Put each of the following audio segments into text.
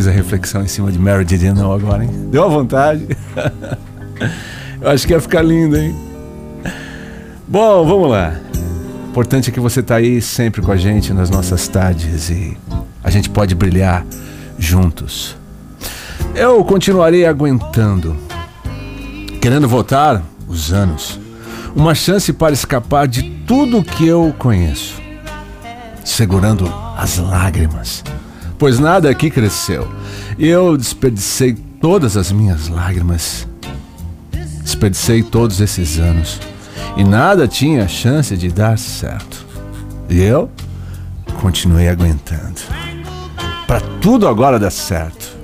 fiz a reflexão em cima de Mary Did não agora, hein? Deu a vontade. Eu acho que ia ficar lindo, hein? Bom, vamos lá. O importante é que você está aí sempre com a gente nas nossas tardes e a gente pode brilhar juntos. Eu continuarei aguentando, querendo voltar os anos, uma chance para escapar de tudo que eu conheço, segurando as lágrimas, pois nada aqui cresceu. Eu desperdicei todas as minhas lágrimas, desperdicei todos esses anos e nada tinha chance de dar certo. E eu continuei aguentando. Para tudo agora dar certo.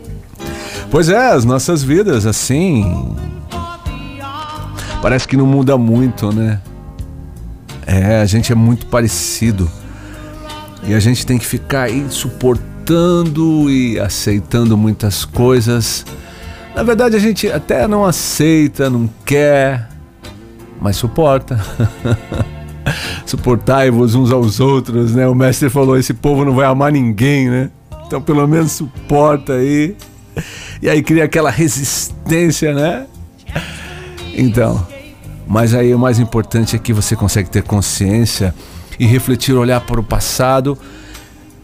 Pois é, as nossas vidas, assim. Parece que não muda muito, né? É, a gente é muito parecido. E a gente tem que ficar aí suportando e aceitando muitas coisas. Na verdade, a gente até não aceita, não quer, mas suporta. Suportai-vos uns aos outros, né? O mestre falou: esse povo não vai amar ninguém, né? Então, pelo menos suporta aí. E aí cria aquela resistência, né? Então, mas aí o mais importante é que você consegue ter consciência e refletir, olhar para o passado,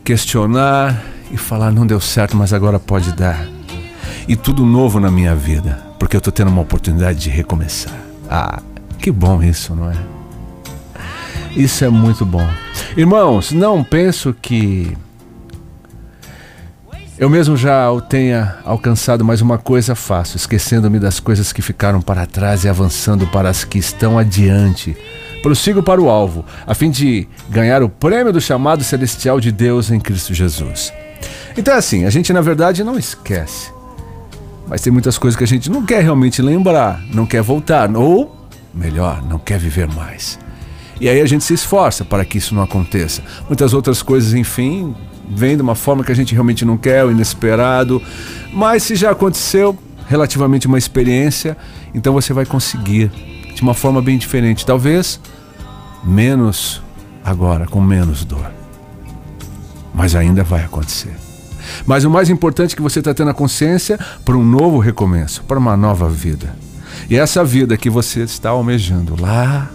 questionar e falar: não deu certo, mas agora pode dar. E tudo novo na minha vida, porque eu estou tendo uma oportunidade de recomeçar. Ah, que bom isso, não é? Isso é muito bom. Irmãos, não penso que eu mesmo já o tenha alcançado, mas uma coisa faço, esquecendo-me das coisas que ficaram para trás e avançando para as que estão adiante. Prossigo para o alvo, a fim de ganhar o prêmio do chamado celestial de Deus em Cristo Jesus. Então é assim, a gente na verdade não esquece. Mas tem muitas coisas que a gente não quer realmente lembrar, não quer voltar, ou melhor, não quer viver mais. E aí a gente se esforça para que isso não aconteça. Muitas outras coisas, enfim, vem de uma forma que a gente realmente não quer, o inesperado. Mas se já aconteceu, relativamente uma experiência, então você vai conseguir de uma forma bem diferente. Talvez menos agora, com menos dor. Mas ainda vai acontecer. Mas o mais importante é que você está tendo a consciência para um novo recomeço, para uma nova vida. E essa vida que você está almejando lá,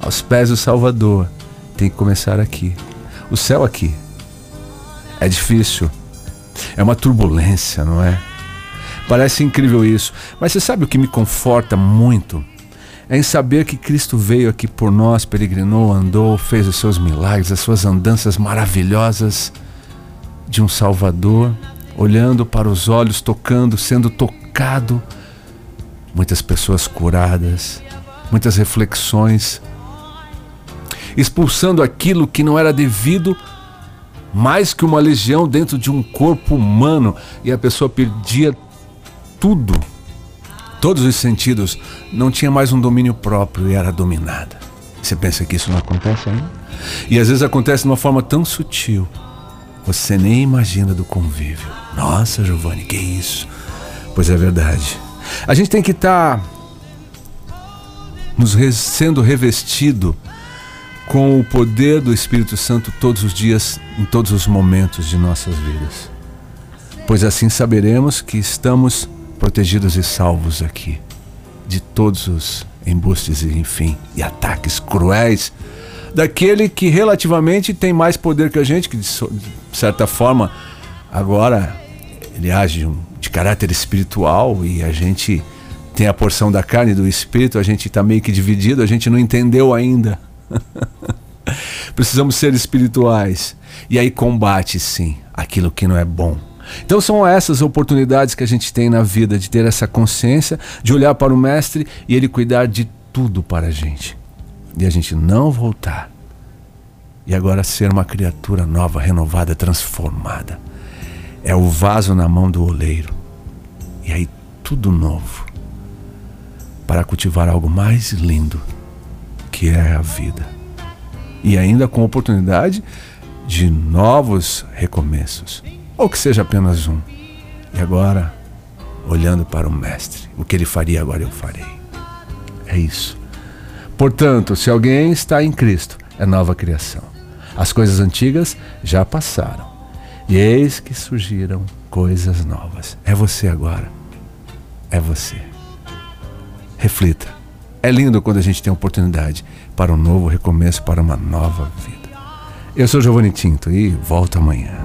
aos pés do Salvador, tem que começar aqui. O céu aqui, é difícil. É uma turbulência, não é? Parece incrível isso. Mas você sabe o que me conforta muito? É em saber que Cristo veio aqui por nós, peregrinou, andou, fez os seus milagres, as suas andanças maravilhosas de um Salvador, olhando para os olhos, tocando, sendo tocado. Muitas pessoas curadas, muitas reflexões, expulsando aquilo que não era devido mais que uma legião dentro de um corpo humano e a pessoa perdia tudo, todos os sentidos, não tinha mais um domínio próprio e era dominada. Você pensa que isso não acontece ainda? E às vezes acontece de uma forma tão sutil, você nem imagina do convívio. Nossa, Giovanni, que isso? Pois é verdade. A gente tem que estar tá nos sendo revestido com o poder do Espírito Santo todos os dias, em todos os momentos de nossas vidas. Pois assim saberemos que estamos protegidos e salvos aqui de todos os embustes e enfim, e ataques cruéis daquele que relativamente tem mais poder que a gente, que de certa forma agora ele age de caráter espiritual e a gente tem a porção da carne e do espírito, a gente está meio que dividido, a gente não entendeu ainda Precisamos ser espirituais. E aí combate sim aquilo que não é bom. Então são essas oportunidades que a gente tem na vida de ter essa consciência, de olhar para o mestre e ele cuidar de tudo para a gente. E a gente não voltar. E agora ser uma criatura nova, renovada, transformada. É o vaso na mão do oleiro. E aí tudo novo. Para cultivar algo mais lindo, que é a vida e ainda com oportunidade de novos recomeços, ou que seja apenas um. E agora, olhando para o Mestre, o que ele faria agora eu farei. É isso. Portanto, se alguém está em Cristo, é nova criação. As coisas antigas já passaram, e eis que surgiram coisas novas. É você agora. É você. Reflita. É lindo quando a gente tem oportunidade para um novo recomeço, para uma nova vida. Eu sou Giovanni Tinto e volto amanhã.